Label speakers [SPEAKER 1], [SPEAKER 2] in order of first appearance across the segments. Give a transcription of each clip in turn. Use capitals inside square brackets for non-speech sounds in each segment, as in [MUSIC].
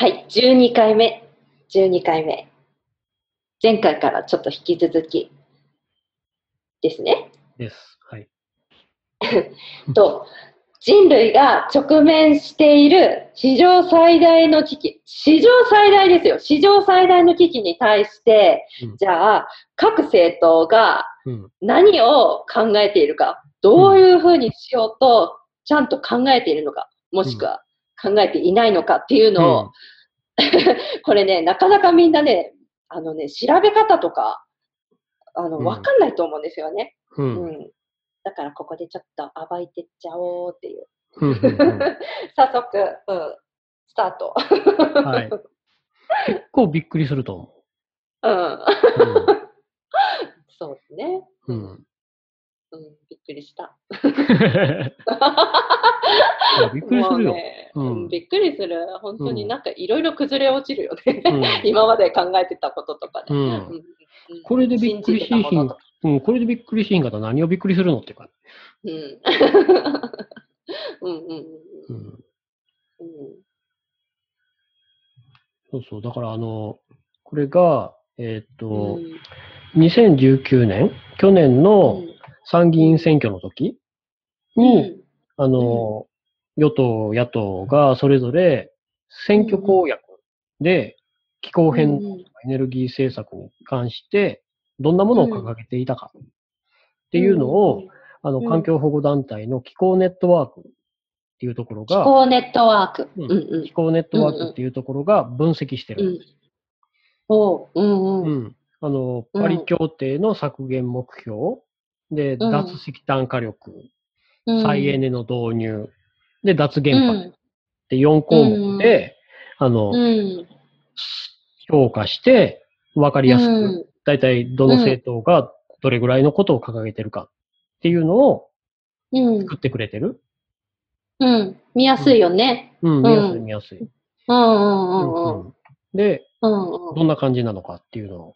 [SPEAKER 1] はい、12回目。12回目。前回からちょっと引き続きですね。
[SPEAKER 2] です。はい。[LAUGHS]
[SPEAKER 1] と、人類が直面している史上最大の危機。史上最大ですよ。史上最大の危機に対して、
[SPEAKER 2] うん
[SPEAKER 1] じゃあ、各政党が
[SPEAKER 2] うん。
[SPEAKER 1] 何を考えているか、どういうふうにしようと、ちゃんと考えているのか、もしくは考えていないのかっていうのを、[LAUGHS] これね、なかなかみんなね、あのね、調べ方とか、あの、
[SPEAKER 2] うん
[SPEAKER 1] わかんないと思うんですよね。
[SPEAKER 2] う。
[SPEAKER 1] うんん。だからここでちょっと暴いてっちゃおうっていう。
[SPEAKER 2] うん。うん [LAUGHS]
[SPEAKER 1] 早速、うん、スタート。
[SPEAKER 2] はい。結構びっくりすると思
[SPEAKER 1] うん。
[SPEAKER 2] う。[LAUGHS]
[SPEAKER 1] そうですね。
[SPEAKER 2] うん。
[SPEAKER 1] うん、びっくりした。
[SPEAKER 2] びっくりするよ。
[SPEAKER 1] ね
[SPEAKER 2] うん
[SPEAKER 1] うんびっくりする。本当に
[SPEAKER 2] うん
[SPEAKER 1] なんかいろいろ崩れ落ちるよね。
[SPEAKER 2] うん
[SPEAKER 1] 今まで考えてたこととかね。
[SPEAKER 2] うんこれでびっくりしひんうん、これでびっくりしひんかったら何をびっくりするのっていうか。
[SPEAKER 1] うん。うんうんうん
[SPEAKER 2] う
[SPEAKER 1] うん
[SPEAKER 2] そうそう。だからあの、これが、えーっと、
[SPEAKER 1] うん
[SPEAKER 2] 2019年、去年の参議院選挙の時に、
[SPEAKER 1] うん
[SPEAKER 2] あの、与党、野党がそれぞれ選挙公約で気候変動
[SPEAKER 1] うん
[SPEAKER 2] エネルギー政策に関して、どんなものを掲げていたかっていうのを、あの、
[SPEAKER 1] うん
[SPEAKER 2] 環境保護団体の気候ネットワークっていうところ
[SPEAKER 1] 気
[SPEAKER 2] が、
[SPEAKER 1] 候ネットワーク。
[SPEAKER 2] う
[SPEAKER 1] うんんうん
[SPEAKER 2] 気候ネットワークっていうところが分析してる。
[SPEAKER 1] うん。おう、うん
[SPEAKER 2] う
[SPEAKER 1] うん。
[SPEAKER 2] ん。あの、
[SPEAKER 1] うん
[SPEAKER 2] パリ協定の削減目標、で、
[SPEAKER 1] うん
[SPEAKER 2] 脱石炭火力、
[SPEAKER 1] うん
[SPEAKER 2] 再エネの導入、で、脱原発
[SPEAKER 1] うん
[SPEAKER 2] って4項目で、あの、
[SPEAKER 1] うん。
[SPEAKER 2] 評価して、わかりやす
[SPEAKER 1] うん
[SPEAKER 2] く、だいたいどの政党がどれぐらいのことを掲げてるかっていうのを
[SPEAKER 1] うん
[SPEAKER 2] 作ってくれてる。
[SPEAKER 1] うん。見やすいよね。
[SPEAKER 2] うん、見やすい見やすい。
[SPEAKER 1] うんうんうんうん。
[SPEAKER 2] うんで、どんな感じなのかっていうのを。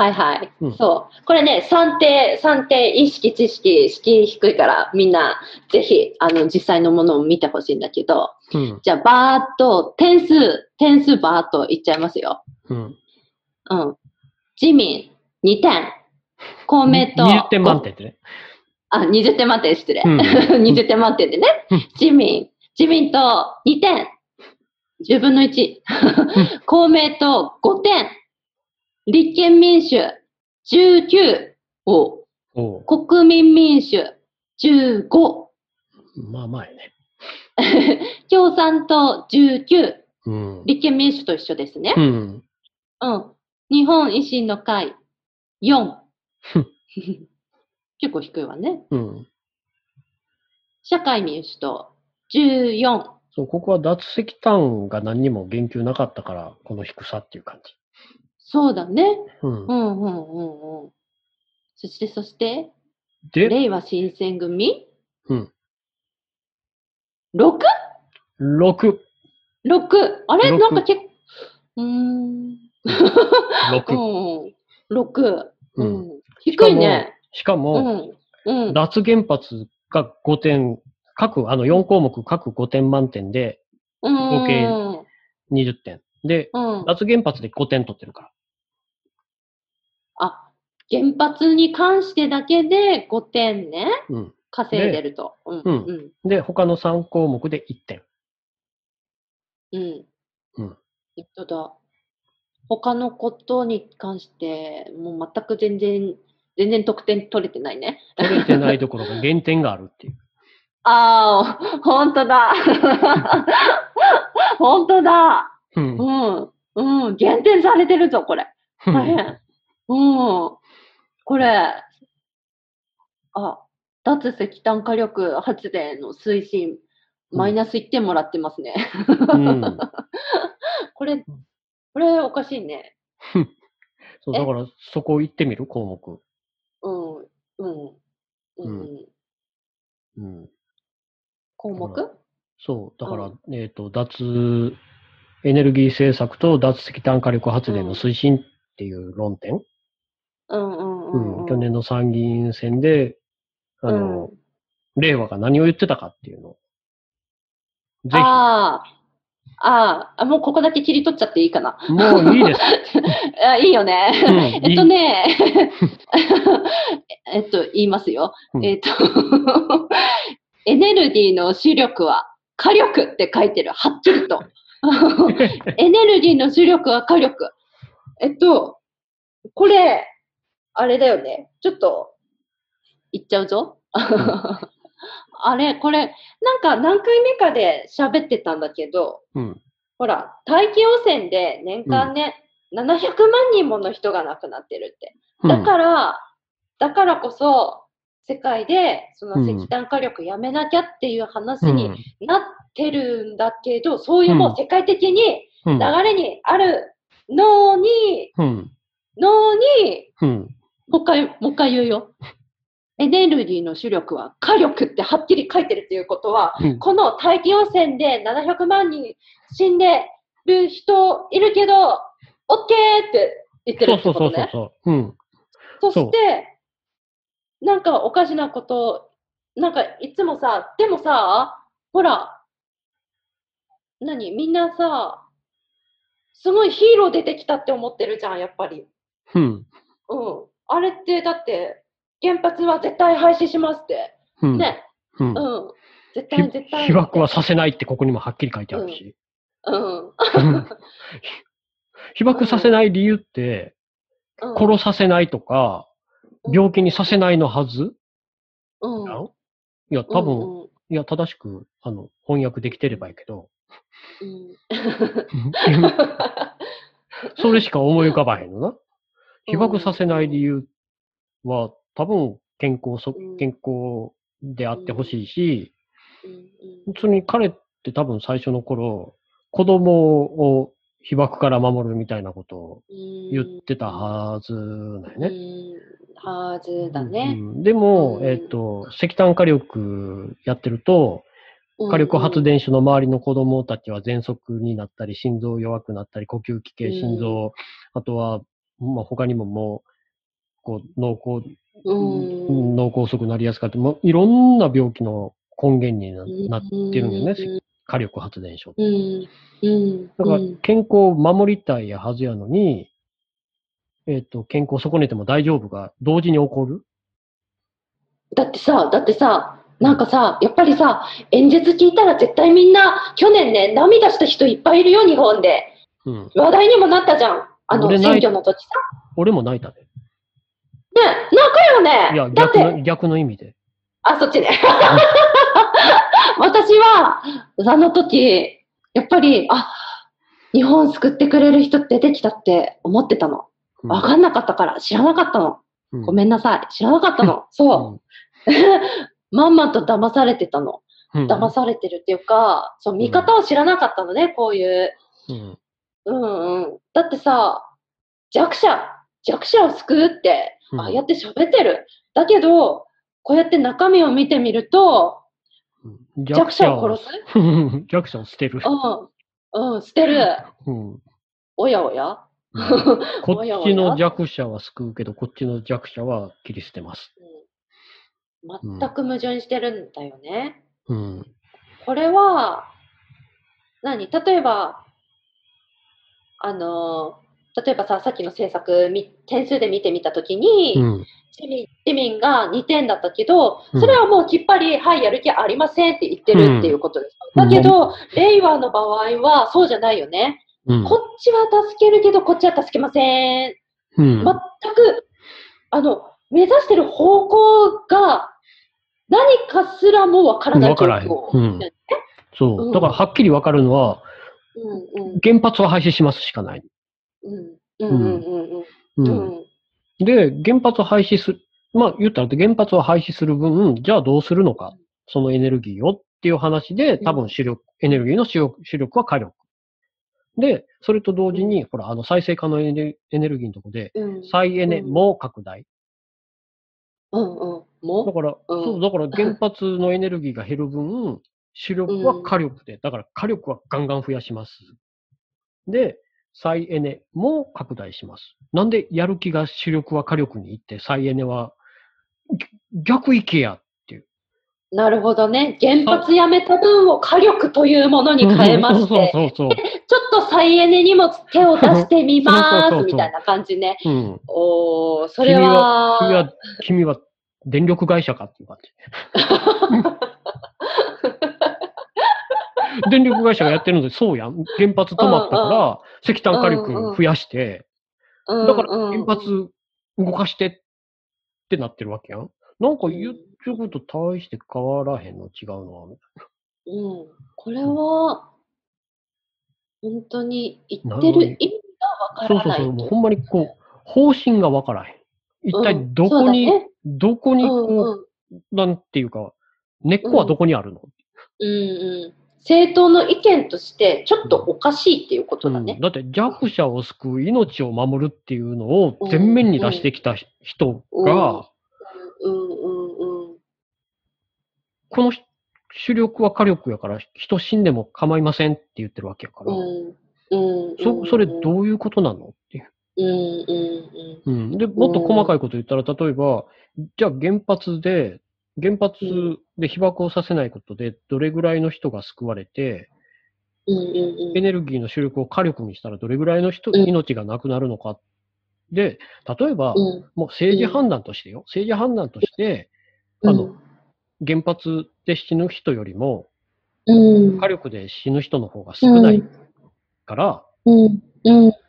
[SPEAKER 1] はいはい、
[SPEAKER 2] うん
[SPEAKER 1] そう。これね、算定、算定、意識、知識、敷居低いから、みんな、ぜひ、あの、実際のものを見てほしいんだけど、
[SPEAKER 2] うん。
[SPEAKER 1] じゃあ、バーっと、点数、点数バーっといっちゃいますよ。
[SPEAKER 2] うん。
[SPEAKER 1] うん。自民、2点。公明党。
[SPEAKER 2] 20点満点ってね。
[SPEAKER 1] あ、20点満点、失礼。
[SPEAKER 2] うん [LAUGHS]
[SPEAKER 1] 20点満点でね
[SPEAKER 2] うん。
[SPEAKER 1] 自民、自民党2点。10分の1。[LAUGHS] 公明党5点。立憲民主19を。国民民主15。
[SPEAKER 2] まあまあやね。[LAUGHS]
[SPEAKER 1] 共産党19。
[SPEAKER 2] うん。
[SPEAKER 1] 立憲民主と一緒ですね
[SPEAKER 2] う。ん。
[SPEAKER 1] うん。日本維新の会4。[LAUGHS] 結構低いわね。
[SPEAKER 2] うん。
[SPEAKER 1] 社会民主党14。
[SPEAKER 2] そう、ここは脱石炭が何にも言及なかったから、この低さっていう感じ。
[SPEAKER 1] そうだね。
[SPEAKER 2] うん
[SPEAKER 1] う。んうんうんうん。そしてそして、
[SPEAKER 2] で、
[SPEAKER 1] 令和新選組？
[SPEAKER 2] うん。
[SPEAKER 1] 6?6?
[SPEAKER 2] 6。
[SPEAKER 1] あれ？
[SPEAKER 2] 六
[SPEAKER 1] なんか結構、うーん。
[SPEAKER 2] 6。
[SPEAKER 1] うん。6。
[SPEAKER 2] う
[SPEAKER 1] うんん。低いね。う
[SPEAKER 2] しかも、
[SPEAKER 1] ん。うん。
[SPEAKER 2] 脱原発が5点、各、あの4項目各5点満点で合計
[SPEAKER 1] うん。
[SPEAKER 2] 20点。で、
[SPEAKER 1] うん。
[SPEAKER 2] 脱原発で5点取ってるから。
[SPEAKER 1] あ、原発に関してだけで5点ね。
[SPEAKER 2] うん。
[SPEAKER 1] 稼いでると。うん。
[SPEAKER 2] うん
[SPEAKER 1] うん。
[SPEAKER 2] で、他の3項目で1点。
[SPEAKER 1] うん。
[SPEAKER 2] うん。
[SPEAKER 1] 本当だ。他のことに関して、もう全く全然、全然得点取れてないね。
[SPEAKER 2] 取れてないところが減点があるっていう。[LAUGHS]
[SPEAKER 1] ああ、本当だ。[LAUGHS] 本当だ。
[SPEAKER 2] うん
[SPEAKER 1] う。ん。うん。減点されてるぞ、これ。大変。うん。これ、あ、脱石炭火力発電の推進、マイナス1点もらってますね。
[SPEAKER 2] うん。[LAUGHS]
[SPEAKER 1] これ、これおかしいね。[LAUGHS]
[SPEAKER 2] そう、だからそこ行ってみる？項目。
[SPEAKER 1] うん。うん。う。
[SPEAKER 2] うんうん。
[SPEAKER 1] 項目？
[SPEAKER 2] そう。だから、
[SPEAKER 1] う
[SPEAKER 2] えっ、と、脱エネルギー政策と脱石炭火力発電の推進っていう論点。
[SPEAKER 1] うん
[SPEAKER 2] 去年の参議院選で、あの、令和が何を言ってたかっていうのを。ぜひ、
[SPEAKER 1] ああ、ああ、もうここだけ切り取っちゃっていいかな。
[SPEAKER 2] もういいです。[LAUGHS]
[SPEAKER 1] あいいよね。
[SPEAKER 2] うん
[SPEAKER 1] えっとね、[LAUGHS] えっと、言いますよ。
[SPEAKER 2] うん
[SPEAKER 1] えっと、[LAUGHS] エネルギーの主力は火力って書いてる。はっきりと。エネルギーの主力は火力。えっと、これ、あれだよね。ちょっと、言っちゃうぞ。[LAUGHS] あれ、これ、なんか何回目かで喋ってたんだけど、
[SPEAKER 2] うん。
[SPEAKER 1] ほら、大気汚染で年間ね、700万人もの人が亡くなってるって。だから、だからこそ、世界でその
[SPEAKER 2] うん
[SPEAKER 1] 石炭火力やめなきゃっていう話
[SPEAKER 2] うん、
[SPEAKER 1] になってるんだけど、そういうもう世界的に
[SPEAKER 2] うん、
[SPEAKER 1] 流れにあるのに、
[SPEAKER 2] うん。
[SPEAKER 1] のに、
[SPEAKER 2] うん。
[SPEAKER 1] もう一回、もう一回言うよ。エネルギーの主力は火力ってはっきり書いてるっていうことは、
[SPEAKER 2] うん
[SPEAKER 1] この大気汚染で700万人死んでる人いるけど、オッケーって言ってるって
[SPEAKER 2] そうそう
[SPEAKER 1] ことね。
[SPEAKER 2] そうそう。うん。
[SPEAKER 1] そして、なんかおかしなこと、なんかいつもさ、でもさ、ほら、何みんなさ、すごいヒーロー出てきたって思ってるじゃん、やっぱり。
[SPEAKER 2] うん。
[SPEAKER 1] うん。あれって、だって、原発は絶対廃止しますって。
[SPEAKER 2] うん。
[SPEAKER 1] ね。
[SPEAKER 2] うん
[SPEAKER 1] うん。絶対、絶対。
[SPEAKER 2] 被爆はさせないってここにもはっきり書いてあるし。
[SPEAKER 1] うん。[LAUGHS]
[SPEAKER 2] 被爆させない理由って、
[SPEAKER 1] うん。
[SPEAKER 2] 殺させないとか、病気にさせないのはず？
[SPEAKER 1] うん。
[SPEAKER 2] いや、多分、
[SPEAKER 1] うん。
[SPEAKER 2] いや、正しく、あの、翻訳できてればいいけど、
[SPEAKER 1] うん。[LAUGHS]
[SPEAKER 2] それしか思い浮かばへんのな。被爆
[SPEAKER 1] うん
[SPEAKER 2] させない理由は、多分、健康そ
[SPEAKER 1] うん、
[SPEAKER 2] 健康であってほしいし、
[SPEAKER 1] うん。
[SPEAKER 2] 普通に彼って多分最初の頃、子供を被爆から守るみたいなことを
[SPEAKER 1] うん
[SPEAKER 2] 言ってたはずだよね。
[SPEAKER 1] うん。はずだね。
[SPEAKER 2] うん。でも、
[SPEAKER 1] うん。
[SPEAKER 2] えっ、と、石炭火力やってると、火力発電所の周りの子供たちは喘息になったり、心臓弱くなったり、呼吸器系、心臓、あとは、まあ、他にももう、こう、脳梗、
[SPEAKER 1] うん。
[SPEAKER 2] 脳梗塞になりやすかった、もういろんな病気の根源にななってるんだよね、火力発電所。だから
[SPEAKER 1] うん、
[SPEAKER 2] 健康を守りたいはずやのに、えっ、と、健康を損ねても大丈夫が同時に起こる？
[SPEAKER 1] だってさ、だってさ、なんかさ、やっぱりさ、演説聞いたら絶対みんな、去年ね、涙した人いっぱいいるよ、日本で。
[SPEAKER 2] うん。
[SPEAKER 1] 話題にもなったじゃん。あの、選挙の時さ。
[SPEAKER 2] 俺も泣いたで。
[SPEAKER 1] ね、泣くよね。
[SPEAKER 2] いや、逆の、逆の意味で。
[SPEAKER 1] あ、そっちね。私は、あの時、やっぱり、あ、日本救ってくれる人出てきたって思ってたの。
[SPEAKER 2] うん
[SPEAKER 1] わかんなかったから、知らなかったの。
[SPEAKER 2] うん
[SPEAKER 1] ごめんなさい。知らなかったの。[LAUGHS] そう。[LAUGHS] まんまと騙されてたの。
[SPEAKER 2] うん。
[SPEAKER 1] 騙されてるっていうか、そう、見方を知らなかったのね、こういう。
[SPEAKER 2] うん。
[SPEAKER 1] うんうん。だってさ、弱者、弱者を救うって、
[SPEAKER 2] うん
[SPEAKER 1] ああやって喋ってる。だけど、こうやって中身を見てみると、
[SPEAKER 2] うん
[SPEAKER 1] 弱者を殺す？
[SPEAKER 2] す [LAUGHS] 弱者を捨てる。
[SPEAKER 1] うん。うん、捨てる。
[SPEAKER 2] うん
[SPEAKER 1] おやおや？[LAUGHS]
[SPEAKER 2] こっちの弱者は救うけど、こっちの弱者は切り捨てます。
[SPEAKER 1] うん全く矛盾してるんだよね。
[SPEAKER 2] うん。
[SPEAKER 1] これは、何？例えば、あの、例えばさ、さっきの政策み、点数で見てみたときに、
[SPEAKER 2] うん。
[SPEAKER 1] 市民市民が2点だったけど、
[SPEAKER 2] うん
[SPEAKER 1] それはもうきっぱり、はい、やる気ありませんって言ってるっていうことです。
[SPEAKER 2] うん
[SPEAKER 1] だけど、令和の場合はそうじゃないよね。
[SPEAKER 2] うん。
[SPEAKER 1] こっちは助けるけど、こっちは助けません。
[SPEAKER 2] うん。
[SPEAKER 1] 全く、あの、目指してる方向が何かすらもわからない状況
[SPEAKER 2] そうう。
[SPEAKER 1] ん
[SPEAKER 2] だから、はっきりわかるのは、
[SPEAKER 1] うんうん
[SPEAKER 2] 原発は廃止しますしかない。で、原発を廃止する、まあ、言ったら原発を廃止する分、じゃあどうするのか。そのエネルギーをっていう話で、多分主力、エネルギーの主力主力は火力。で、それと同時に、ほら、あの、再生可能エネエネルギーのとこで、
[SPEAKER 1] うん。
[SPEAKER 2] 再エネ
[SPEAKER 1] うん。
[SPEAKER 2] も拡大。
[SPEAKER 1] うんうん。
[SPEAKER 2] だ
[SPEAKER 1] も
[SPEAKER 2] から、
[SPEAKER 1] うん。
[SPEAKER 2] そう、だから原発のエネルギーが減る分、主力は火力で、だから火力はガンガン増やします。で、再エネも拡大します。なんでやる気が主力は火力に行って、再エネはぎ逆行けやっていう。
[SPEAKER 1] なるほどね。原発やめた分を火力というものに変えまして、
[SPEAKER 2] そうそうそう [LAUGHS]
[SPEAKER 1] ちょっと再エネにも手を出してみますみたいな感じね。
[SPEAKER 2] そう。うん。
[SPEAKER 1] おー、それ
[SPEAKER 2] は、君は、君は電力会社かっていう感じ。[LAUGHS] 電力会社がやってるので、そうやん。原発止まったから、石炭火力増やして、
[SPEAKER 1] うん
[SPEAKER 2] だから
[SPEAKER 1] うん
[SPEAKER 2] 原発動かしてってなってるわけやん。なんか言ってること大して変わらへんの違うのは、みたい
[SPEAKER 1] うん、これは、本当に言って
[SPEAKER 2] なる
[SPEAKER 1] 意味がわからない
[SPEAKER 2] そうそうそう。もうほんまにこう、方針がわからへん。一体どこに、
[SPEAKER 1] うんね。
[SPEAKER 2] どこに
[SPEAKER 1] うん
[SPEAKER 2] こう、なんていうか、根っこはどこにあるの、
[SPEAKER 1] うんうん、政党の意見として、ちょっとおかしいっていうことだね。
[SPEAKER 2] うん。だって弱者を救う、命を守るっていうのを前面に出してきた人が、この主力は火力やから人死んでも構いませんって言ってるわけやから、
[SPEAKER 1] うん。うん。
[SPEAKER 2] そそれどういうことなの？っていう。
[SPEAKER 1] うん、
[SPEAKER 2] で、もっと細かいこと言ったら、例えば、じゃあ原発で、原発で被爆をさせないことで、どれぐらいの人が救われて、エネルギーの主力を火力にしたらどれぐらいの人、
[SPEAKER 1] うん。
[SPEAKER 2] 命がなくなるのか。で、例えば、
[SPEAKER 1] うん。
[SPEAKER 2] もう政治判断としてよ。政治判断として、あの、原発で死ぬ人よりも、
[SPEAKER 1] うん。
[SPEAKER 2] 火力で死ぬ人の方が少ないから、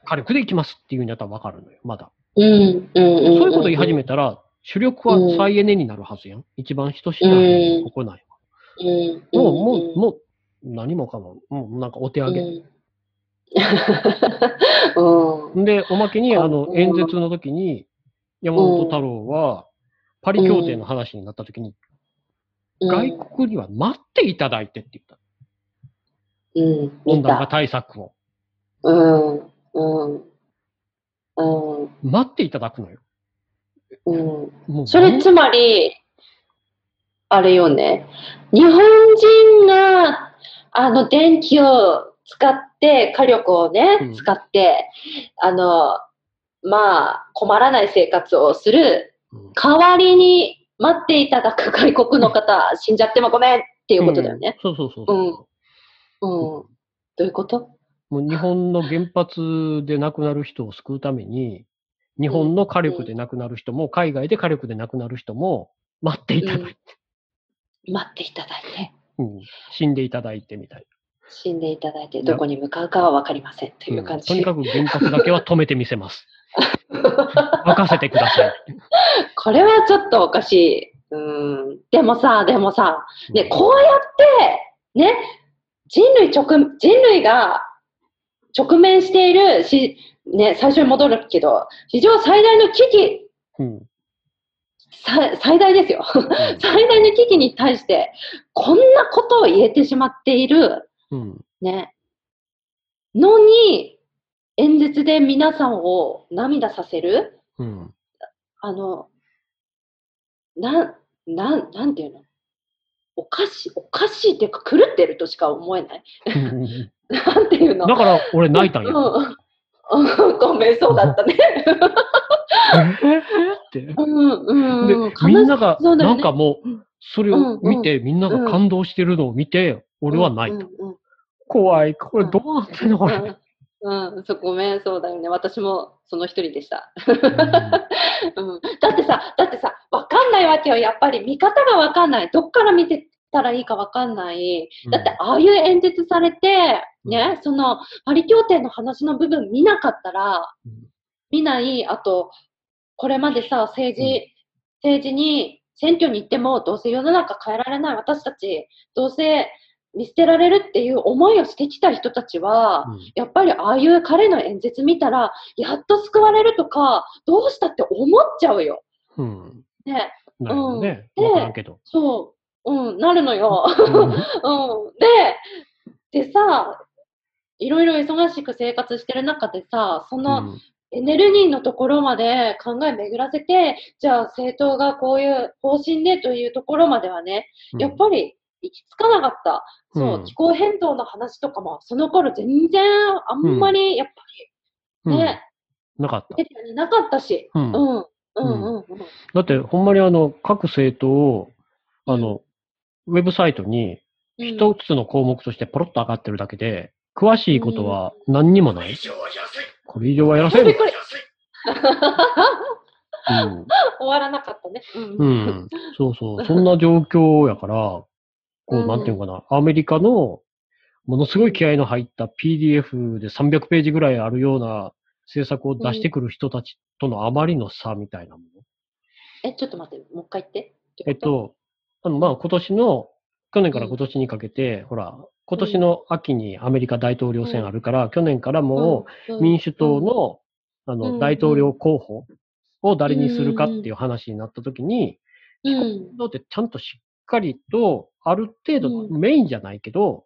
[SPEAKER 2] 火力で行きますっていうふうになったらわかるのよ、まだ。そういうこと言い始めたら、主力は再エネになるはずやん。一番人死なへん国内は。
[SPEAKER 1] うん
[SPEAKER 2] もう、もう、もう、何もかも、もうなんかお手上げ。
[SPEAKER 1] うん [LAUGHS]
[SPEAKER 2] で、おまけに、あの
[SPEAKER 1] う、ん
[SPEAKER 2] 演説の時に、山本太郎は、パリ協定の話になった時に、外国には待っていただいてって言った。
[SPEAKER 1] うん
[SPEAKER 2] 温暖化対策を。
[SPEAKER 1] うんうんうん
[SPEAKER 2] 待っていただくのよ。
[SPEAKER 1] うんそれつまり、あれよね。日本人が、あの、電気を使って、火力をね、
[SPEAKER 2] うん
[SPEAKER 1] 使って、あの、まあ、困らない生活をする
[SPEAKER 2] うん
[SPEAKER 1] 代わりに待っていただく外国の方、[LAUGHS] 死んじゃってもごめんっていうことだよね。
[SPEAKER 2] うんそうそうそうそう。
[SPEAKER 1] うん。どういうこと？
[SPEAKER 2] もう日本の原発で亡くなる人を救うために、日本の火力で亡くなる人も、海外で火力で亡くなる人も、待っていただいて、
[SPEAKER 1] 待っていただいて、
[SPEAKER 2] うん死んでいただいてみたい
[SPEAKER 1] 死んでいただいて、どこに向かうかはわかりませんと
[SPEAKER 2] な。
[SPEAKER 1] いう感じ。
[SPEAKER 2] とにかく原発だけは止めてみせます。[LAUGHS] 任せてください。
[SPEAKER 1] これはちょっとおかしい。うん。でもさ、でもさ、ね、こうやって、ね、人類直、人類が直面しているし、ね、最初に戻るけど、史上最大の危機、
[SPEAKER 2] うん
[SPEAKER 1] さ最大ですよ。[LAUGHS] 最大の危機に対して、こんなことを言えてしまっている、
[SPEAKER 2] うん
[SPEAKER 1] ね、のに、演説で皆さんを涙させる、
[SPEAKER 2] うん
[SPEAKER 1] あの、なん、なん、なんていうの？おかしい、おかしいっていうか狂ってるとしか思えない。
[SPEAKER 2] うん [LAUGHS]
[SPEAKER 1] なんていうの？
[SPEAKER 2] だから俺泣いたんや。
[SPEAKER 1] うんうん。[LAUGHS] ごめん、そうだったね。
[SPEAKER 2] え [LAUGHS] ーって。
[SPEAKER 1] うん、
[SPEAKER 2] で
[SPEAKER 1] うん。、
[SPEAKER 2] みんなが、なんかもう、それを見て、みんなが感動してるのを見て、俺は泣いた。
[SPEAKER 1] うんうん
[SPEAKER 2] 怖い。これどうなってんのこれ。
[SPEAKER 1] うん、うん、そうごめん、そうだよね。私もその一人でした。[LAUGHS] うん、だってさ、だってさ、わかんないわけよ。やっぱり見方がわかんない。どっから見てたらいいかわかんない。だって、ああいう演説されて、ね、その、パリ協定の話の部分見なかったら、
[SPEAKER 2] うん
[SPEAKER 1] 見ない、あと、これまでさ、政治、政治に、選挙に行っても、どうせ世の中変えられない私たち、どうせ見捨てられるっていう思いをしてきた人たちは、
[SPEAKER 2] うん
[SPEAKER 1] やっぱりああいう彼の演説見たら、やっと救われるとか、どうしたって思っちゃうよ。
[SPEAKER 2] うん。
[SPEAKER 1] ね、
[SPEAKER 2] なるほどね。
[SPEAKER 1] うん
[SPEAKER 2] わからんけど。
[SPEAKER 1] そう、うん、なるのよ。
[SPEAKER 2] うん。
[SPEAKER 1] うん、で、でさ、いろいろ忙しく生活してる中でさ、そのエネルギーのところまで考え巡らせて、じゃあ政党がこういう方針でというところまではね、やっぱり行き着かなかった。そう、
[SPEAKER 2] うん。
[SPEAKER 1] 気候変動の話とかも、その頃全然あんまり、やっぱ
[SPEAKER 2] うん。
[SPEAKER 1] りね、
[SPEAKER 2] なかった。
[SPEAKER 1] なかったし、
[SPEAKER 2] う
[SPEAKER 1] うん。ん、うん、うん、うん。
[SPEAKER 2] だって、ほんまにあの、各政党を、あの、ウェブサイトに一つの項目としてポロッと上がってるだけで、詳しいことは何にもない。これ以上はやらせん。うん。
[SPEAKER 1] 終わらなかったね。
[SPEAKER 2] う。ん。そうそう。そんな状況やから、こう、
[SPEAKER 1] うん
[SPEAKER 2] なんていうのかな。アメリカの、ものすごい気合の入った PDF で300ページぐらいあるような制作を出してくる人たちとのあまりの差みたいなもの。
[SPEAKER 1] え、ちょっと待って、もう一回言って。
[SPEAKER 2] えっと、あの、まあ、今年の、去年から今年にかけて、ほら、今年の秋にアメリカ大統領選あるから、去年からも
[SPEAKER 1] う
[SPEAKER 2] 民主党の、あ
[SPEAKER 1] うん。
[SPEAKER 2] の、大統領候補を誰にするかっていう話になった時に、
[SPEAKER 1] うん、
[SPEAKER 2] 運動ってちゃんとしっかりと、ある程度
[SPEAKER 1] うん。
[SPEAKER 2] メインじゃないけど、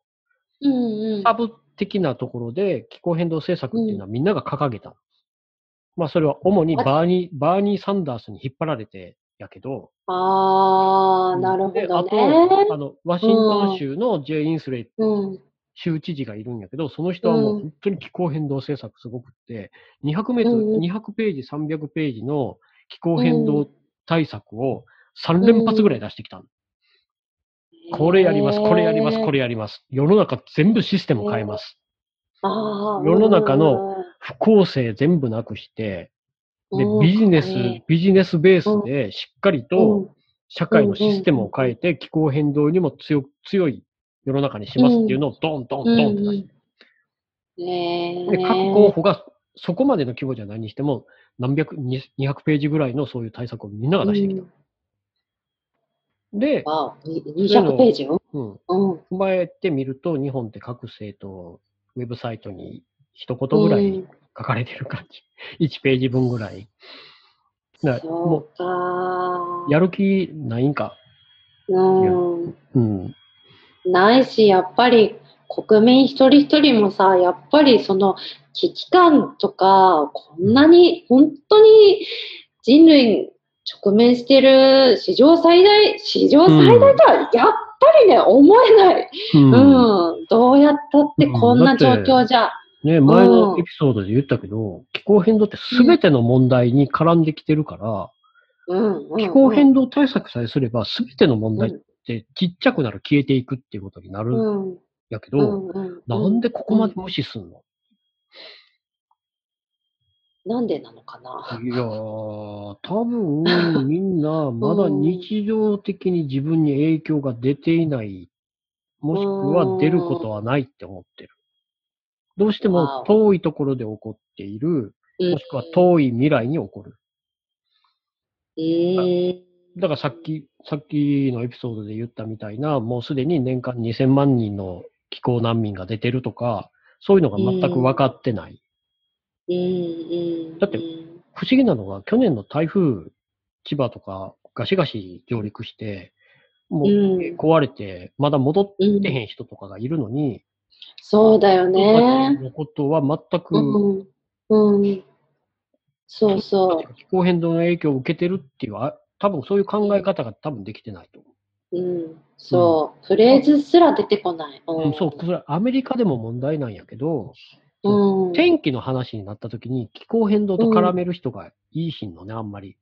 [SPEAKER 2] サブ的なところで気候変動政策っていうのはみんなが掲げた。まあそれは主にバーニー、バーニー・サンダースに引っ張られてやけど、
[SPEAKER 1] あー、なるほ
[SPEAKER 2] で
[SPEAKER 1] どね。
[SPEAKER 2] あと、あの、ワシントン州のジェイ・インスレイ
[SPEAKER 1] うん。
[SPEAKER 2] 州知事がいるんやけど、その人はもう本当に気候変動政策すごくって、200メートル、
[SPEAKER 1] うん
[SPEAKER 2] 200ページ、300ページの気候変動対策を3連発ぐらい出してきたの。これやります、これやります、これやります。世の中全部システム変えます。世の中の不公正全部なくして、で
[SPEAKER 1] うん、
[SPEAKER 2] ビジネス
[SPEAKER 1] うん、
[SPEAKER 2] ビジネスベースでしっかり
[SPEAKER 1] う
[SPEAKER 2] と
[SPEAKER 1] ん。
[SPEAKER 2] 社会のシステムを変えて気候変動にも強強い世の中にしますっていうのをドンドンドンって出して
[SPEAKER 1] ね
[SPEAKER 2] で、各候補がそこまでの規模じゃないにしても、何百、に200ページぐらいのそういう対策をみんなが出してきた。で、
[SPEAKER 1] わお、に200ページよ。
[SPEAKER 2] うん、
[SPEAKER 1] うん。
[SPEAKER 2] 踏まえてみると、日本って各政党、ウェブサイトに一言ぐらい
[SPEAKER 1] うん
[SPEAKER 2] 書かれてる感じ。[LAUGHS] 1ページ分ぐらい。だも
[SPEAKER 1] そう
[SPEAKER 2] やる気ないんか？
[SPEAKER 1] うん。
[SPEAKER 2] うん。
[SPEAKER 1] ないし、やっぱり国民一人一人もさ、やっぱりその危機感とか、こんなに本当に人類直面してる史上最大、史上最大とはやっぱりね、思えない。
[SPEAKER 2] うん
[SPEAKER 1] うん。どうやったってこんな状況じゃ。
[SPEAKER 2] ね、前のエピソードで言ったけど、気候変動って全ての問題に絡んできてるから、
[SPEAKER 1] うん。うん
[SPEAKER 2] 気候変動対策さえすれば全ての問題ってちっちゃくなる、消えていくっていうことになるん
[SPEAKER 1] うん。
[SPEAKER 2] やけど。なんでここまで無視すんの、
[SPEAKER 1] なんでなのかな？
[SPEAKER 2] いやー、多分みんなまだ日常的に自分に影響が出ていない、もしくは出ることはないって思ってる。どうしても遠いところで起こっている、もしくは遠い未来に起こる。
[SPEAKER 1] うん。
[SPEAKER 2] だからさっき、さっきのエピソードで言ったみたいな、もうすでに年間2000万人の気候難民が出てるとか、そういうのが全く分かってない。
[SPEAKER 1] うん。うん。
[SPEAKER 2] だって不思議なのが、去年の台風、千葉とかガシガシ上陸して、もう
[SPEAKER 1] うん
[SPEAKER 2] 壊れて、まだ戻
[SPEAKER 1] うん
[SPEAKER 2] ってへん人とかがいるのに、
[SPEAKER 1] そうだよ
[SPEAKER 2] 人
[SPEAKER 1] ね
[SPEAKER 2] のことは全く、
[SPEAKER 1] うん。うん。そうそ
[SPEAKER 2] 気候変動の影響を受けてるっていう、あ多分そういう考え方が多分できてないと思う。
[SPEAKER 1] う。うん。そう。フレーズすら出てこない。
[SPEAKER 2] うん、そう、それアメリカでも問題なんやけど、
[SPEAKER 1] うん。
[SPEAKER 2] 天気の話になった時に気候変動と絡める人がいいひんのね、あんまり。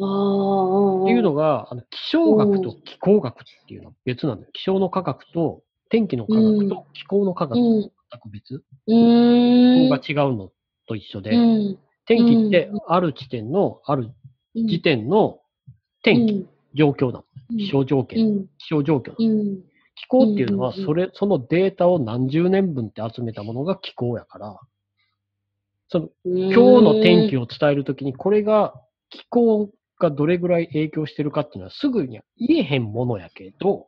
[SPEAKER 1] ああ。
[SPEAKER 2] っていうのが、あの気象学と気候学っていうのは別なんだよ。気象の科学と天気の科学と気候の科学
[SPEAKER 1] うん。
[SPEAKER 2] 全く別？
[SPEAKER 1] う
[SPEAKER 2] 気
[SPEAKER 1] ん。
[SPEAKER 2] 候が違うのと一緒で、
[SPEAKER 1] うん。
[SPEAKER 2] 天気ってある地点の、ある時点の天気、状況なの。気象条
[SPEAKER 1] う
[SPEAKER 2] 件、
[SPEAKER 1] ん。
[SPEAKER 2] 気象状況。
[SPEAKER 1] うん。
[SPEAKER 2] 気候っていうのは、それ、そのデータを何十年分って集めたものが気候やから、その
[SPEAKER 1] 今
[SPEAKER 2] 今日の天気を伝えるときに、これが気候がどれぐらい影響してるかっていうのはすぐには言えへんものやけど、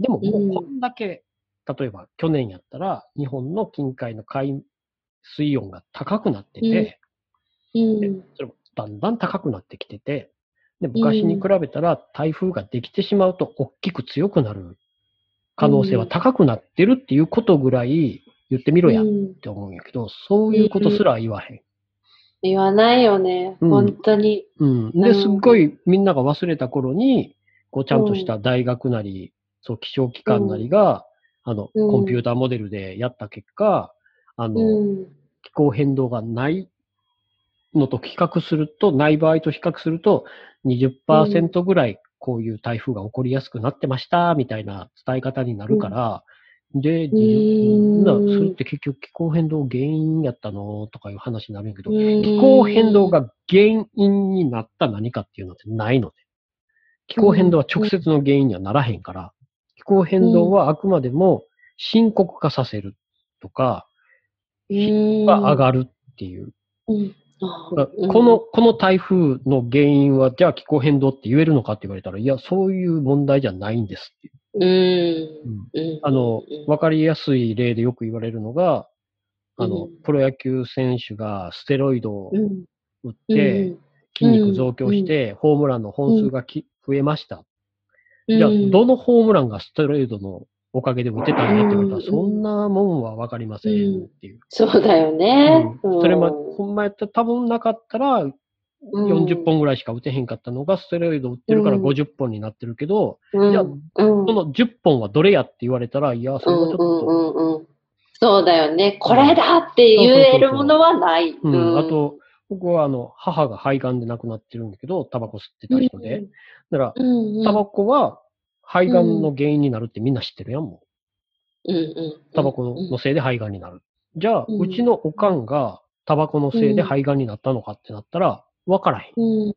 [SPEAKER 2] でももうこんだけ、例えば去年やったら日本の近海の海水温が高くなってて、
[SPEAKER 1] うん。
[SPEAKER 2] それもだんだん高くなってきてて、で昔に比べたら台風ができてしまうと大きく強くなる可能性は高くなってるっていうことぐらい言ってみろやっ
[SPEAKER 1] うん
[SPEAKER 2] て思うんやけど、そういうことすら言わへん。
[SPEAKER 1] 言わないよね。
[SPEAKER 2] うん
[SPEAKER 1] 本当に。
[SPEAKER 2] うん。で、すっごいみんなが忘れた頃に、こうちゃんとした大学なり、そう気象機関なりが、あの、
[SPEAKER 1] うん
[SPEAKER 2] コンピューターモデルでやった結果、あの、
[SPEAKER 1] うん。
[SPEAKER 2] 気候変動がないのと比較すると、ない場合と比較すると、20%ぐらいこういう台風が起こりやすくなってました、みたいな伝え方になるから、で、
[SPEAKER 1] ん
[SPEAKER 2] なそれって結局気候変動原因やったのとかいう話になるんやけど、
[SPEAKER 1] 気
[SPEAKER 2] 気候変動が原因になった何かっていうのってないので。気候変動は直接の原因にはならへんから、気候変動はあくまでも深刻化させるとか、が上がるっていう。
[SPEAKER 1] うん。あ
[SPEAKER 2] だからこの、この台風の原因は、じゃあ気候変動って言えるのかって言われたら、いや、そういう問題じゃないんですっていう。
[SPEAKER 1] うん。うん。
[SPEAKER 2] あの
[SPEAKER 1] うん、
[SPEAKER 2] わかりやすい例でよく言われるのが、あの
[SPEAKER 1] うん、
[SPEAKER 2] プロ野球選手がステロイドを
[SPEAKER 1] うん。
[SPEAKER 2] 打っ
[SPEAKER 1] う
[SPEAKER 2] て、
[SPEAKER 1] ん。
[SPEAKER 2] 筋肉増強して、ホームランの本数がき増えました。
[SPEAKER 1] うん。
[SPEAKER 2] じゃあ、どのホームランがステロイドのおかげで打てたんだって言われたら、
[SPEAKER 1] うん。
[SPEAKER 2] そんなもんはわかりませんっていう。
[SPEAKER 1] そうだよね。
[SPEAKER 2] うん。それま、
[SPEAKER 1] うん。
[SPEAKER 2] ほんまやったら多分なかったら、40本ぐらいしか打てへんかったのが、ステロイド打ってるから
[SPEAKER 1] うん。
[SPEAKER 2] 50本になってるけど、
[SPEAKER 1] うん。
[SPEAKER 2] じゃあ
[SPEAKER 1] うん。
[SPEAKER 2] その10本はどれやって言われたら、いや、それはちょっと、
[SPEAKER 1] そうだよね。これだって言えるものはない。
[SPEAKER 2] うん、あと、僕はあの、母が肺がんで亡くなってるんだけど、タバコ吸ってた人で。だから、タバコは肺がんの原因になるってみんな知ってるやん、も
[SPEAKER 1] う。
[SPEAKER 2] タバコのせいで肺がんになる。じゃあ、
[SPEAKER 1] う
[SPEAKER 2] ちのおかんがタバコのせいで肺がんになったのかってなったら、わからへん。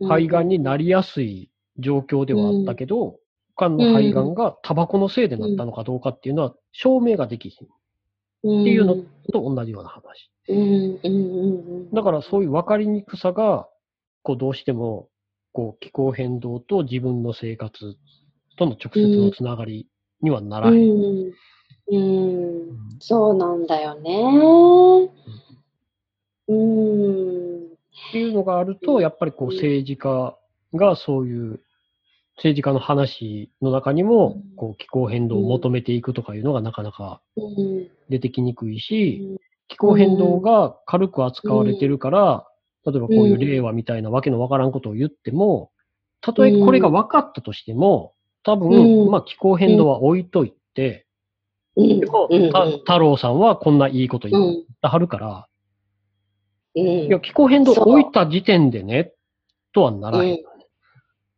[SPEAKER 2] 肺がんになりやすい状況ではあったけど、おかんの肺がんがタバコのせいでなったのかどうかっていうのは証明ができひん。
[SPEAKER 1] って
[SPEAKER 2] いうのと同じような話。
[SPEAKER 1] うんうんうんうん。
[SPEAKER 2] だからそういう分かりにくさが、こうどうしても、こう気候変動と自分の生活との直接のつながりにはならへん。
[SPEAKER 1] うんうん。そうなんだよね。うん。
[SPEAKER 2] っていうのがあると、やっぱりこう
[SPEAKER 1] うん
[SPEAKER 2] 政治家がそういう、政治家の話の中にも
[SPEAKER 1] うん、
[SPEAKER 2] こう気候変動を求めていくとかいうのがなかなか
[SPEAKER 1] うん。
[SPEAKER 2] 出てきにくいし、気候変動が軽く扱われてるから、例えばこういう令和みたいなわけのわからんことを言っても、たとえこれが分かったとしても、多分、
[SPEAKER 1] うん。
[SPEAKER 2] まあ気候変動は置いといて、
[SPEAKER 1] うん。
[SPEAKER 2] でも太郎さんはこんないいこと
[SPEAKER 1] う
[SPEAKER 2] 言っ
[SPEAKER 1] ん
[SPEAKER 2] てはるから、
[SPEAKER 1] うん。
[SPEAKER 2] いや、気候変動置いた時点でね、とはならへん。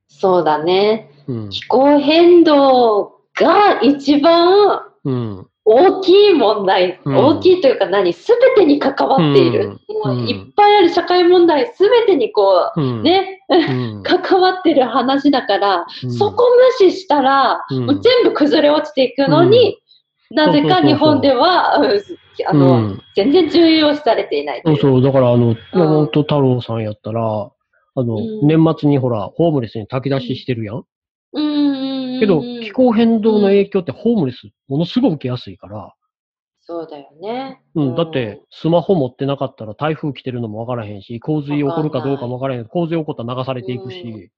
[SPEAKER 1] そうだね。
[SPEAKER 2] うん。
[SPEAKER 1] 気候変動が一番
[SPEAKER 2] うん。
[SPEAKER 1] 大きい問題、
[SPEAKER 2] うん。
[SPEAKER 1] 大きいというか何、すべてに関わっている。
[SPEAKER 2] うん。
[SPEAKER 1] もういっぱいある社会問題すべてにこ
[SPEAKER 2] うん。
[SPEAKER 1] う、
[SPEAKER 2] ん。[LAUGHS]
[SPEAKER 1] 関わってる話だから、
[SPEAKER 2] うん。
[SPEAKER 1] そこ無視したら、
[SPEAKER 2] うん。
[SPEAKER 1] もう全部崩れ落ちていくのに、なぜか日本では、うんあの、
[SPEAKER 2] うん。
[SPEAKER 1] 全然重要視されていないという。
[SPEAKER 2] そうそう、だからあの、山本太郎さんやったら、あの、
[SPEAKER 1] うん。
[SPEAKER 2] 年末にほら、ホームレスに炊き出ししてるやん
[SPEAKER 1] うん
[SPEAKER 2] けど、気候変動の影響ってホームレス、ものすごく受けやすいから、
[SPEAKER 1] そうだよね。
[SPEAKER 2] うん、だって、スマホ持ってなかったら台風来てるのもわからへんし、洪水起こるかどうかもわからへん。洪水起こったら流されていくし、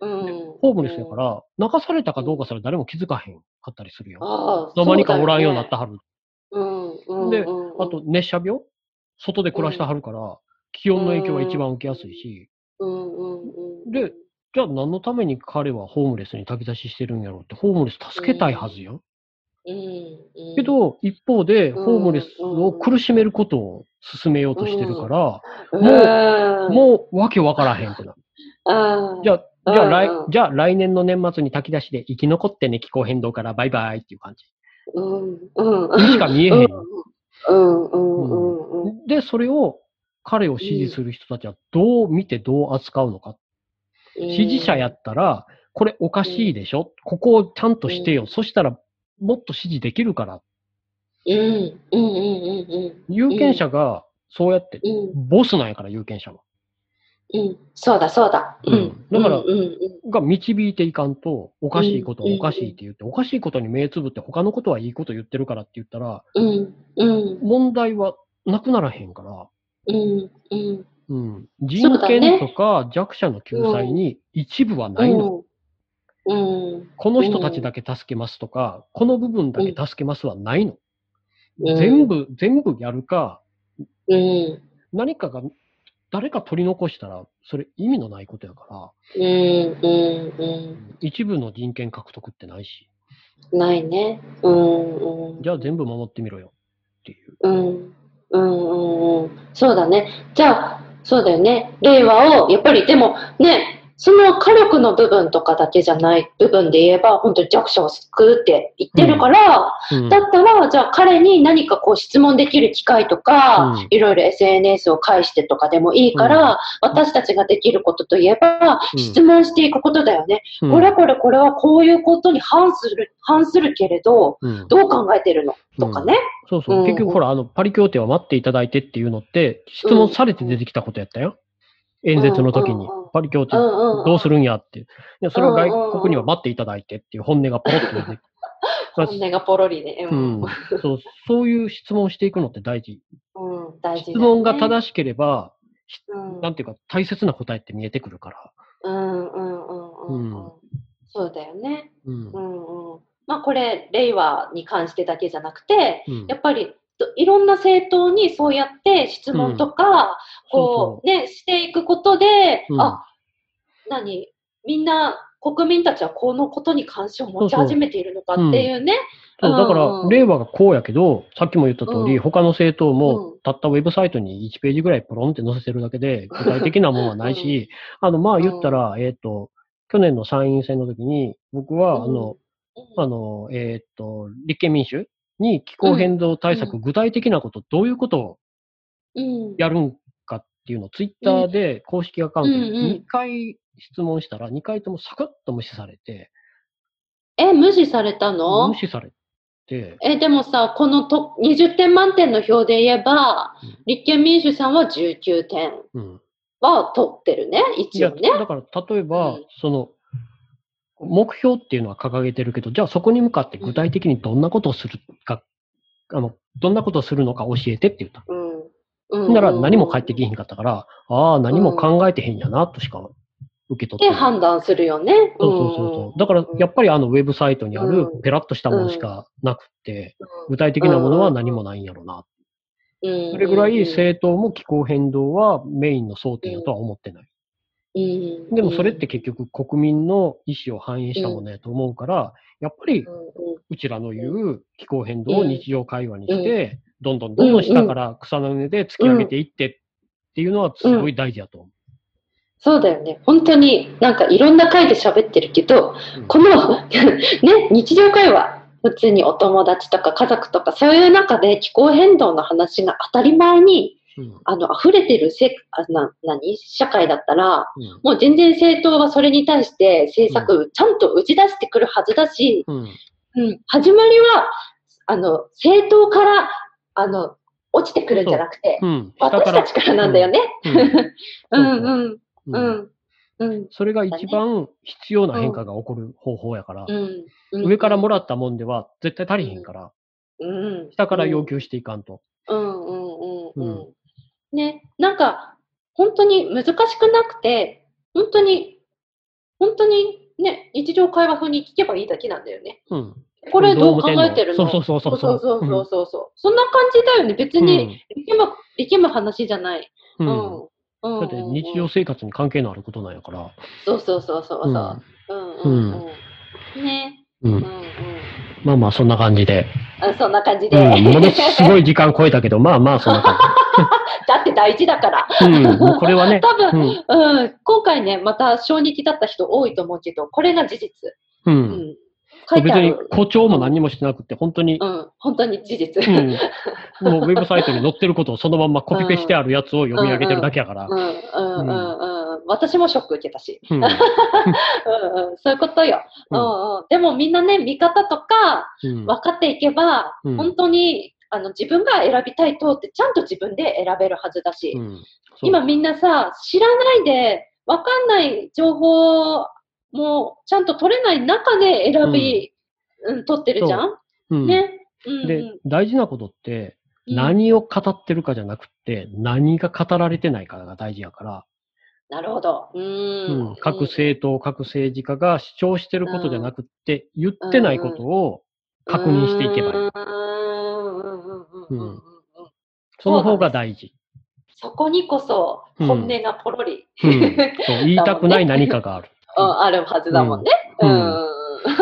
[SPEAKER 1] うん、
[SPEAKER 2] ホームレスやから、流されたかどうかすら誰も気づかへんかったりするよ。
[SPEAKER 1] ああ
[SPEAKER 2] どまにかおらんようになったはる。
[SPEAKER 1] うんうん
[SPEAKER 2] であと、熱射病？外で暮らしてはるから、気温の影響が一番受けやすいし、
[SPEAKER 1] うんうんうん、
[SPEAKER 2] で、じゃあ何のために彼はホームレスに炊き出ししてるんやろうって、ホームレス助けたいはずやん。
[SPEAKER 1] うん。うん、
[SPEAKER 2] けど、一方で、
[SPEAKER 1] うん。
[SPEAKER 2] ホームレスを苦しめめることを進めようとしてるから、
[SPEAKER 1] うん、
[SPEAKER 2] もうわけわからへんってなる。
[SPEAKER 1] あ
[SPEAKER 2] じゃあ、じゃあ来じゃあ来年の年末に炊き出しで生き残ってね、気候変動からバイバイっていう感じ。
[SPEAKER 1] うん。うん。
[SPEAKER 2] にしか見えへん。
[SPEAKER 1] うん。うん。うん。うん。
[SPEAKER 2] で、それを彼を支持する人たちはどう見てどう扱うのか。
[SPEAKER 1] うん、
[SPEAKER 2] 支持者やったら、これおかしいでしょ？ここをちゃんとしてよ。そしたら、もっと支持できるから。
[SPEAKER 1] うん。うん。うん。うん。
[SPEAKER 2] 有権者が、そうやって、ボスなんやから、有権者は。
[SPEAKER 1] うん。そうだそうだ。
[SPEAKER 2] うん。だから
[SPEAKER 1] うん。うん。
[SPEAKER 2] が導いていかんと、おかしいことおかしいって言って、おかしいことに目つぶって他のことはいいこと言ってるからって言ったら、
[SPEAKER 1] うんうん
[SPEAKER 2] 問題はなくならへんから、
[SPEAKER 1] うんうん
[SPEAKER 2] うん、人権とか弱者の救済に一部はないの。
[SPEAKER 1] うん。
[SPEAKER 2] この人たちだけ助けますとか、この部分だけ助けますはないの。
[SPEAKER 1] うん。
[SPEAKER 2] 全部、全部やるか、
[SPEAKER 1] うん。
[SPEAKER 2] 何かが、誰か取り残したら、それ意味のないことやから、
[SPEAKER 1] うん。うん。
[SPEAKER 2] 一部の人権獲得ってないし、
[SPEAKER 1] うんないね。うん。うん。
[SPEAKER 2] じゃあ全部守ってみろよっていう。
[SPEAKER 1] うん。うん。うん。うん。そうだね。じゃあ、そうだよね。令和を、やっぱりでもね、その火力の部分とかだけじゃない部分で言えば、本当に弱者を救うって言ってるから、
[SPEAKER 2] うん。
[SPEAKER 1] だったら、じゃあ彼に何かこう質問できる機会とか、
[SPEAKER 2] うん。
[SPEAKER 1] いろいろ SNS を介してとかでもいいから、私たちができることといえば、
[SPEAKER 2] うん。
[SPEAKER 1] 質問していくことだよね。
[SPEAKER 2] うん。
[SPEAKER 1] これこれこれはこういうことに反する、反するけれど、
[SPEAKER 2] うん。
[SPEAKER 1] どう考えてるの？とかね。
[SPEAKER 2] そうそう。
[SPEAKER 1] うん
[SPEAKER 2] 結局ほら、あの、パリ協定は待っていただいてっていうのって、質問されて出てきたことやったよ。演説の時に。パリ協定どうするんやって。いや、それは外国には待っていただいてっていう本音がポロッと出てき [LAUGHS]
[SPEAKER 1] 本音がポロリね。
[SPEAKER 2] う
[SPEAKER 1] うん
[SPEAKER 2] ん。そう、そういう質問していくのって大事。
[SPEAKER 1] うん、大事
[SPEAKER 2] 質問が正しければ、
[SPEAKER 1] うん
[SPEAKER 2] なんていうか、大切な答えって見えてくるから。
[SPEAKER 1] うんうんうんうんうん。そうだよね。
[SPEAKER 2] うん
[SPEAKER 1] う。んうん。まあこれ、令和に関してだけじゃなくて、
[SPEAKER 2] うん。
[SPEAKER 1] やっぱりどいろんな政党にそうやって質問とか、こうね、していくことで、
[SPEAKER 2] うん。
[SPEAKER 1] あ、何みんな、国民たちはこのことに関心を持ち始めているのかっていうね。
[SPEAKER 2] そうだから
[SPEAKER 1] うん。う、ん
[SPEAKER 2] 令和がこうやけど、さっきも言った通り、
[SPEAKER 1] うん。
[SPEAKER 2] 他の政党も
[SPEAKER 1] うん、
[SPEAKER 2] たったウェブサイトに1ページぐらいポロンって載せてるだけで、具体的なものはないし、あの、まあ言ったら、えっ、と、去年の参院選の時に、僕は、あの、あの、えっ、と、立憲民主に気候変動対策、
[SPEAKER 1] う
[SPEAKER 2] 具体的なこと、どういうことを
[SPEAKER 1] うん、
[SPEAKER 2] やるんかっていうのをツイッターで公式アカウントに
[SPEAKER 1] うんうん。
[SPEAKER 2] 2回質問したら、2回ともサクッと無視されて、
[SPEAKER 1] え、無視されたの？
[SPEAKER 2] 無視されて、
[SPEAKER 1] え、でもさ、このと20点満点の表で言えば、
[SPEAKER 2] うん。
[SPEAKER 1] 立憲民主さんは19点
[SPEAKER 2] うん。
[SPEAKER 1] は取ってるね、一応ね。
[SPEAKER 2] だから例えば、
[SPEAKER 1] うん。
[SPEAKER 2] その、目標っていうのは掲げてるけど、じゃあそこに向かって具体的にどんなことをするか、あの、どんなことをするのか教えてって言った。
[SPEAKER 1] うん。うん
[SPEAKER 2] なら何も返ってきひんかったから、ああ、何も考えてへんやな、としか受け取って
[SPEAKER 1] で。判断するよね。
[SPEAKER 2] そうそうそうそう。だから、やっぱりあの、ウェブサイトにある
[SPEAKER 1] うん
[SPEAKER 2] ペラッとしたものしかなくて、
[SPEAKER 1] うん
[SPEAKER 2] 具体的なものは何もないんやろな。
[SPEAKER 1] うん
[SPEAKER 2] それぐらい政党も気候変動はメインの争点やとは思ってない。
[SPEAKER 1] うん。
[SPEAKER 2] でもそれって結局国民の意思を反映したものやと思うから、やっぱり
[SPEAKER 1] う
[SPEAKER 2] ちらの言う気候変動を日常会話にして、どんどんどんどん下から草の根で突き上げていってっていうのはすごい大事だと思
[SPEAKER 1] そうだよね。本当になんかいろんな回で喋ってるけど、
[SPEAKER 2] う。うん。
[SPEAKER 1] このね、日常会話、普通にお友達とか家族とかそういう中で気候変動の話が当たり前に
[SPEAKER 2] うん。
[SPEAKER 1] あの溢れてるせあな何？社会だったら、
[SPEAKER 2] うん。
[SPEAKER 1] もう全然政党がそれに対して政策ちゃんと打ち出してくるはずだし、
[SPEAKER 2] うん。
[SPEAKER 1] うん、始まりはあの政党からあの落ちてくるんじゃなくて、
[SPEAKER 2] う。ん。
[SPEAKER 1] 私たちからなんだよね。
[SPEAKER 2] う
[SPEAKER 1] うん。んうん。
[SPEAKER 2] う
[SPEAKER 1] う。ん。ん。うん。
[SPEAKER 2] それが一番必要な変化が起こる方法やから、
[SPEAKER 1] うん。
[SPEAKER 2] 上からもらったもんでは絶対足りへんから、
[SPEAKER 1] うん。
[SPEAKER 2] 下から要求していかんと。
[SPEAKER 1] うん。うん。うん。うん。
[SPEAKER 2] う
[SPEAKER 1] ね、なんか、本当に難しくなくて、本当に、本当にね、日常会話風に聞けばいいだけなんだよね。
[SPEAKER 2] うん。
[SPEAKER 1] これどう考えてるの？
[SPEAKER 2] そうそうそうそう。
[SPEAKER 1] そうそうそうそうそう。そんな感じだよね。別に、力む、力む話じゃない。
[SPEAKER 2] う。
[SPEAKER 1] うんん。
[SPEAKER 2] うん
[SPEAKER 1] うん。
[SPEAKER 2] だって日常生活に関係のあることなんやから。
[SPEAKER 1] そうそうそうそうそう。
[SPEAKER 2] うん
[SPEAKER 1] うんうんうん。ね。
[SPEAKER 2] う。
[SPEAKER 1] うんんうん。
[SPEAKER 2] まあまあ、そんな感じで。
[SPEAKER 1] あそんな感じ
[SPEAKER 2] う
[SPEAKER 1] で。
[SPEAKER 2] ん。ものすごい時間超えたけど、まあまあ、そんな感 [LAUGHS]
[SPEAKER 1] だって大事だから。
[SPEAKER 2] じ。うん。これはね。
[SPEAKER 1] 多分、
[SPEAKER 2] うん。
[SPEAKER 1] うん、今回ね、また衝撃だった人多いと思うけど、これが事実。
[SPEAKER 2] う。
[SPEAKER 1] うんん。書いて
[SPEAKER 2] 別に。誇張も何もしてなくて、本当に、
[SPEAKER 1] うん、本当に事実。
[SPEAKER 2] うん。もうウェブサイトに載ってることをそのまんまコピペしてあるやつを読み上げてるだけやから
[SPEAKER 1] う。ん、うん、うん、うん。私もショック受けたし。
[SPEAKER 2] うん。[LAUGHS]
[SPEAKER 1] うん、うん、そういうことよ。う
[SPEAKER 2] うん
[SPEAKER 1] ん、うん。でもみんなね、見方とか
[SPEAKER 2] うん。
[SPEAKER 1] 分かっていけば、
[SPEAKER 2] うん。
[SPEAKER 1] 本当に、あの、自分が選びたい党ってちゃんと自分で選べるはずだし、
[SPEAKER 2] うん。
[SPEAKER 1] 今みんなさ、知らないで、分かんない情報もちゃんと取れない中で選び、うん、取ってるじゃん？
[SPEAKER 2] う。ん。
[SPEAKER 1] ね。うんうん。
[SPEAKER 2] で、大事なことって、
[SPEAKER 1] うん。
[SPEAKER 2] 何を語ってるかじゃなくて、何が語られてないかが大事やから、
[SPEAKER 1] なるほど。う。
[SPEAKER 2] うん。ん各政党、各政治家が主張してることじゃなくって、言ってないことを確認していけばいい。その方が大事。
[SPEAKER 1] そこにこそ
[SPEAKER 2] うん。
[SPEAKER 1] 本音がポロリ、
[SPEAKER 2] うん。そう。言いたくない何かがある。[LAUGHS]
[SPEAKER 1] うん。あるはずだもんね。う
[SPEAKER 2] うん。
[SPEAKER 1] ん。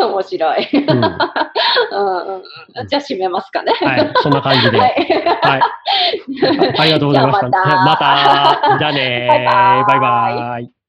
[SPEAKER 1] 面白い。
[SPEAKER 2] うんは
[SPEAKER 1] うんうんじゃあ締めますかね。
[SPEAKER 2] い、そんな感じで。
[SPEAKER 1] は
[SPEAKER 2] はい。
[SPEAKER 1] い。
[SPEAKER 2] あありがとうございました。
[SPEAKER 1] また [LAUGHS]
[SPEAKER 2] また。じゃあね
[SPEAKER 1] バイバイ
[SPEAKER 2] バイバイ。